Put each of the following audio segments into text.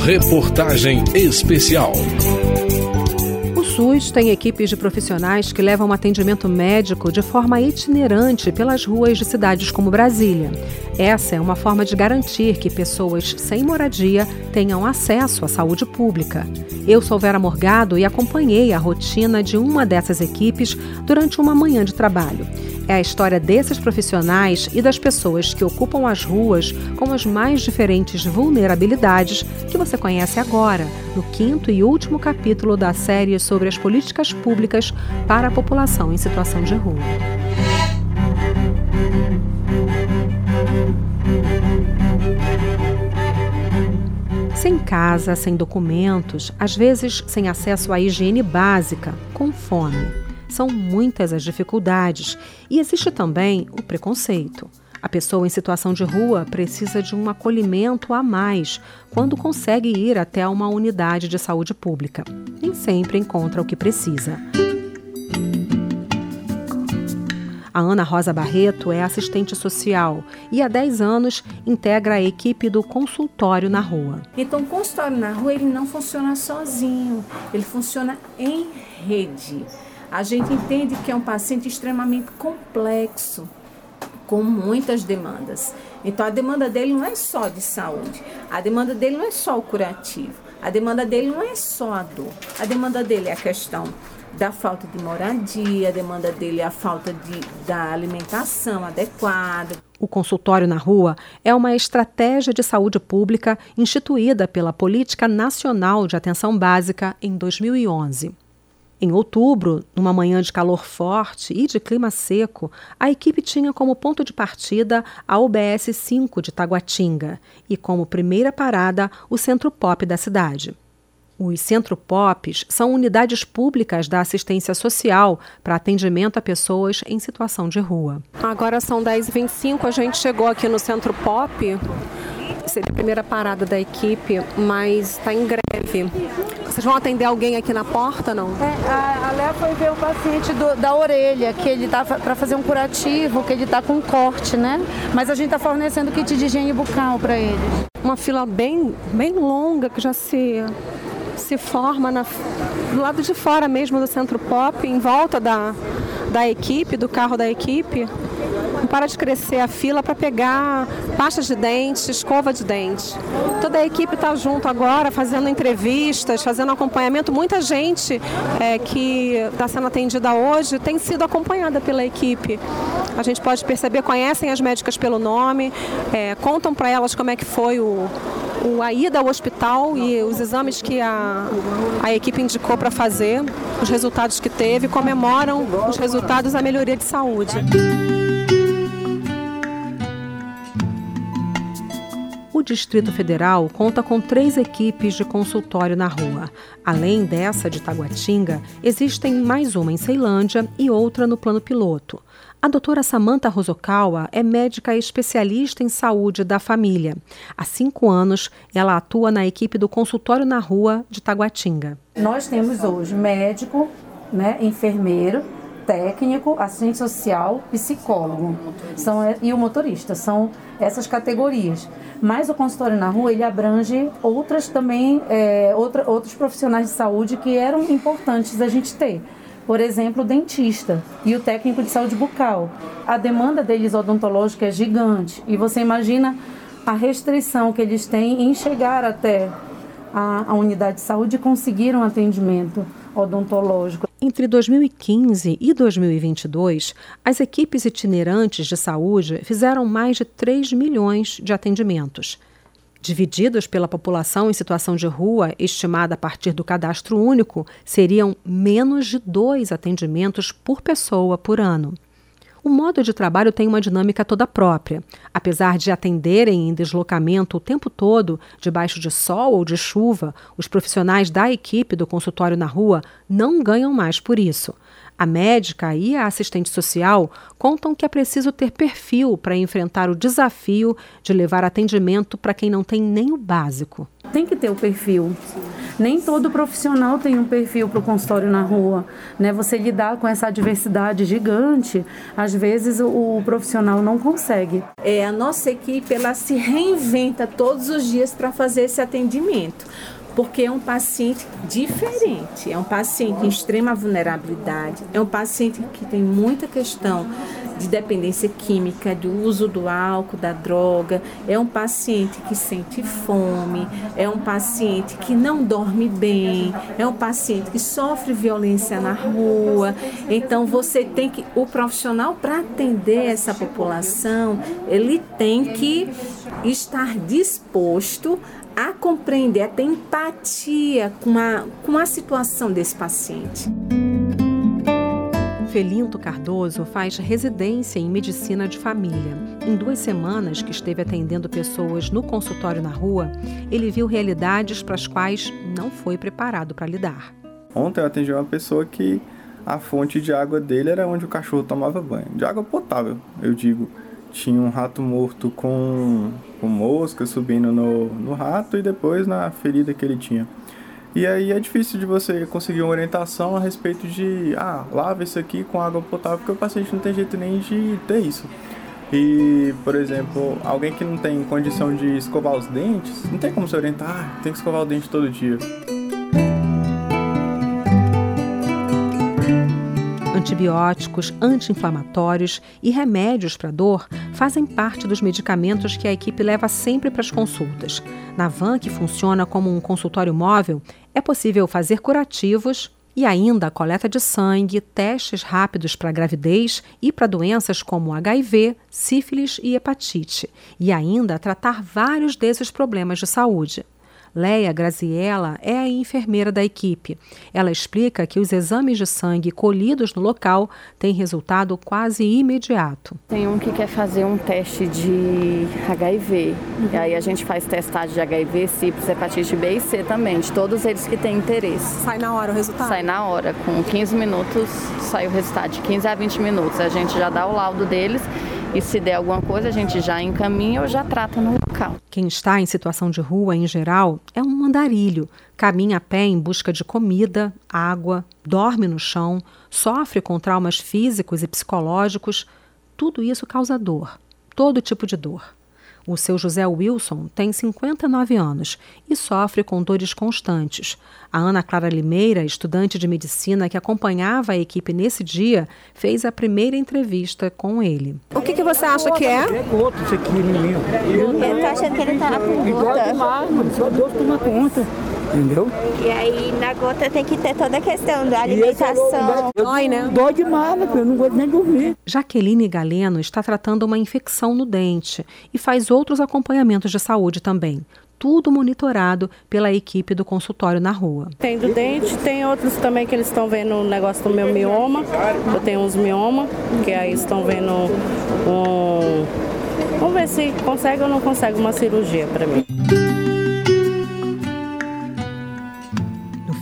Reportagem especial. SUS tem equipes de profissionais que levam atendimento médico de forma itinerante pelas ruas de cidades como Brasília. Essa é uma forma de garantir que pessoas sem moradia tenham acesso à saúde pública. Eu sou Vera Morgado e acompanhei a rotina de uma dessas equipes durante uma manhã de trabalho. É a história desses profissionais e das pessoas que ocupam as ruas com as mais diferentes vulnerabilidades que você conhece agora, no quinto e último capítulo da série sobre as políticas públicas para a população em situação de rua. Sem casa, sem documentos, às vezes sem acesso à higiene básica, com fome. São muitas as dificuldades e existe também o preconceito. A pessoa em situação de rua precisa de um acolhimento a mais quando consegue ir até uma unidade de saúde pública. Nem sempre encontra o que precisa. A Ana Rosa Barreto é assistente social e há 10 anos integra a equipe do consultório na rua. Então, o consultório na rua ele não funciona sozinho, ele funciona em rede. A gente entende que é um paciente extremamente complexo, com muitas demandas. Então a demanda dele não é só de saúde, a demanda dele não é só o curativo, a demanda dele não é só a dor, a demanda dele é a questão da falta de moradia, a demanda dele é a falta de, da alimentação adequada. O consultório na rua é uma estratégia de saúde pública instituída pela Política Nacional de Atenção Básica em 2011. Em outubro, numa manhã de calor forte e de clima seco, a equipe tinha como ponto de partida a UBS 5 de Taguatinga e como primeira parada o Centro Pop da cidade. Os Centro Pops são unidades públicas da assistência social para atendimento a pessoas em situação de rua. Agora são 10h25, a gente chegou aqui no Centro Pop seria a primeira parada da equipe, mas está em greve. Vocês vão atender alguém aqui na porta, não? É, a, a Léa foi ver o paciente do, da orelha, que ele tá para fazer um curativo, que ele está com corte, né? Mas a gente está fornecendo kit de higiene bucal para ele. Uma fila bem, bem longa que já se se forma na, do lado de fora mesmo do centro pop, em volta da, da equipe, do carro da equipe para de crescer a fila para pegar pastas de dente, escova de dente. Toda a equipe está junto agora, fazendo entrevistas, fazendo acompanhamento. Muita gente é, que está sendo atendida hoje tem sido acompanhada pela equipe. A gente pode perceber, conhecem as médicas pelo nome, é, contam para elas como é que foi o, o, a ida ao hospital e os exames que a, a equipe indicou para fazer, os resultados que teve, comemoram os resultados da melhoria de saúde. Distrito Federal conta com três equipes de consultório na rua. Além dessa de Taguatinga, existem mais uma em Ceilândia e outra no plano piloto. A doutora Samantha Rosokawa é médica especialista em saúde da família. Há cinco anos, ela atua na equipe do consultório na rua de Taguatinga. Nós temos hoje médico, né, enfermeiro, técnico, assistente social, psicólogo são, e o motorista. São essas categorias. Mas o consultório na rua, ele abrange outras também, é, outra, outros profissionais de saúde que eram importantes a gente ter. Por exemplo, o dentista e o técnico de saúde bucal. A demanda deles odontológica é gigante. E você imagina a restrição que eles têm em chegar até a, a unidade de saúde e conseguir um atendimento odontológico. Entre 2015 e 2022, as equipes itinerantes de saúde fizeram mais de 3 milhões de atendimentos. Divididos pela população em situação de rua, estimada a partir do cadastro único, seriam menos de dois atendimentos por pessoa por ano. O modo de trabalho tem uma dinâmica toda própria. Apesar de atenderem em deslocamento o tempo todo, debaixo de sol ou de chuva, os profissionais da equipe do consultório na rua não ganham mais por isso. A médica e a assistente social contam que é preciso ter perfil para enfrentar o desafio de levar atendimento para quem não tem nem o básico. Tem que ter o perfil. Nem todo profissional tem um perfil para o consultório na rua. Né? Você lidar com essa diversidade gigante, às vezes o, o profissional não consegue. É, a nossa equipe ela se reinventa todos os dias para fazer esse atendimento porque é um paciente diferente, é um paciente em extrema vulnerabilidade, é um paciente que tem muita questão de dependência química, do uso do álcool, da droga, é um paciente que sente fome, é um paciente que não dorme bem, é um paciente que sofre violência na rua. Então você tem que o profissional para atender essa população, ele tem que estar disposto a compreender, a ter empatia com a, com a situação desse paciente. Felinto Cardoso faz residência em medicina de família. Em duas semanas que esteve atendendo pessoas no consultório na rua, ele viu realidades para as quais não foi preparado para lidar. Ontem eu atendi uma pessoa que a fonte de água dele era onde o cachorro tomava banho, de água potável, eu digo tinha um rato morto com, com mosca subindo no, no rato e depois na ferida que ele tinha. E aí é difícil de você conseguir uma orientação a respeito de, ah, lava isso aqui com água potável, porque o paciente não tem jeito nem de ter isso. E, por exemplo, alguém que não tem condição de escovar os dentes, não tem como se orientar, ah, tem que escovar o dente todo dia. Antibióticos, anti-inflamatórios e remédios para dor fazem parte dos medicamentos que a equipe leva sempre para as consultas. Na van, que funciona como um consultório móvel, é possível fazer curativos e ainda coleta de sangue, testes rápidos para gravidez e para doenças como HIV, sífilis e hepatite, e ainda tratar vários desses problemas de saúde. Leia Graziella é a enfermeira da equipe. Ela explica que os exames de sangue colhidos no local têm resultado quase imediato. Tem um que quer fazer um teste de HIV. Uhum. E aí a gente faz testagem de HIV, sífilis, hepatite B e C também, de todos eles que têm interesse. Sai na hora o resultado? Sai na hora. Com 15 minutos sai o resultado. De 15 a 20 minutos. A gente já dá o laudo deles e se der alguma coisa, a gente já encaminha ou já trata no local. Quem está em situação de rua, em geral, é um andarilho. Caminha a pé em busca de comida, água, dorme no chão, sofre com traumas físicos e psicológicos. Tudo isso causa dor, todo tipo de dor. O seu José Wilson tem 59 anos e sofre com dores constantes. A Ana Clara Limeira, estudante de medicina que acompanhava a equipe nesse dia, fez a primeira entrevista com ele. O que, que você acha que é? É gota isso aqui, menino. Eu tô achando que ele tá demais, mano. Só Deus toma conta. Entendeu? E aí na gota tem que ter toda a questão da alimentação. Dói, né? Dói demais. Eu não gosto nem dormir. Jaqueline Galeno está tratando uma infecção no dente e faz outros acompanhamentos de saúde também. Tudo monitorado pela equipe do consultório na rua. Tem do dente, tem outros também que eles estão vendo o negócio do meu mioma. Eu tenho uns mioma, que aí estão vendo um. Vamos ver se consegue ou não consegue uma cirurgia para mim.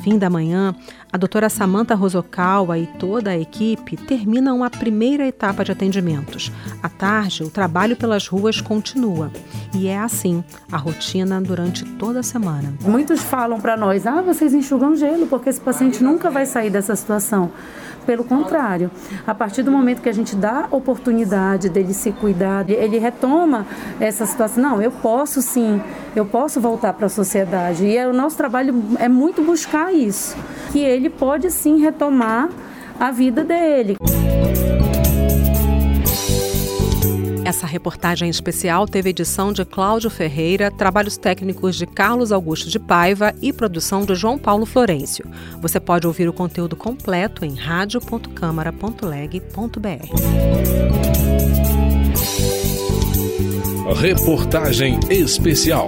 Fim da manhã, a doutora Samantha Rosokawa e toda a equipe terminam a primeira etapa de atendimentos. À tarde, o trabalho pelas ruas continua. E é assim a rotina durante toda a semana. Muitos falam para nós: ah, vocês enxugam gelo, porque esse paciente nunca vai sair dessa situação. Pelo contrário, a partir do momento que a gente dá oportunidade dele se cuidar, ele retoma essa situação. Não, eu posso sim, eu posso voltar para a sociedade. E é, o nosso trabalho é muito buscar isso, que ele pode sim retomar a vida dele. Essa reportagem especial teve edição de Cláudio Ferreira, trabalhos técnicos de Carlos Augusto de Paiva e produção de João Paulo Florencio. Você pode ouvir o conteúdo completo em radio.câmara.leg.br. Reportagem especial.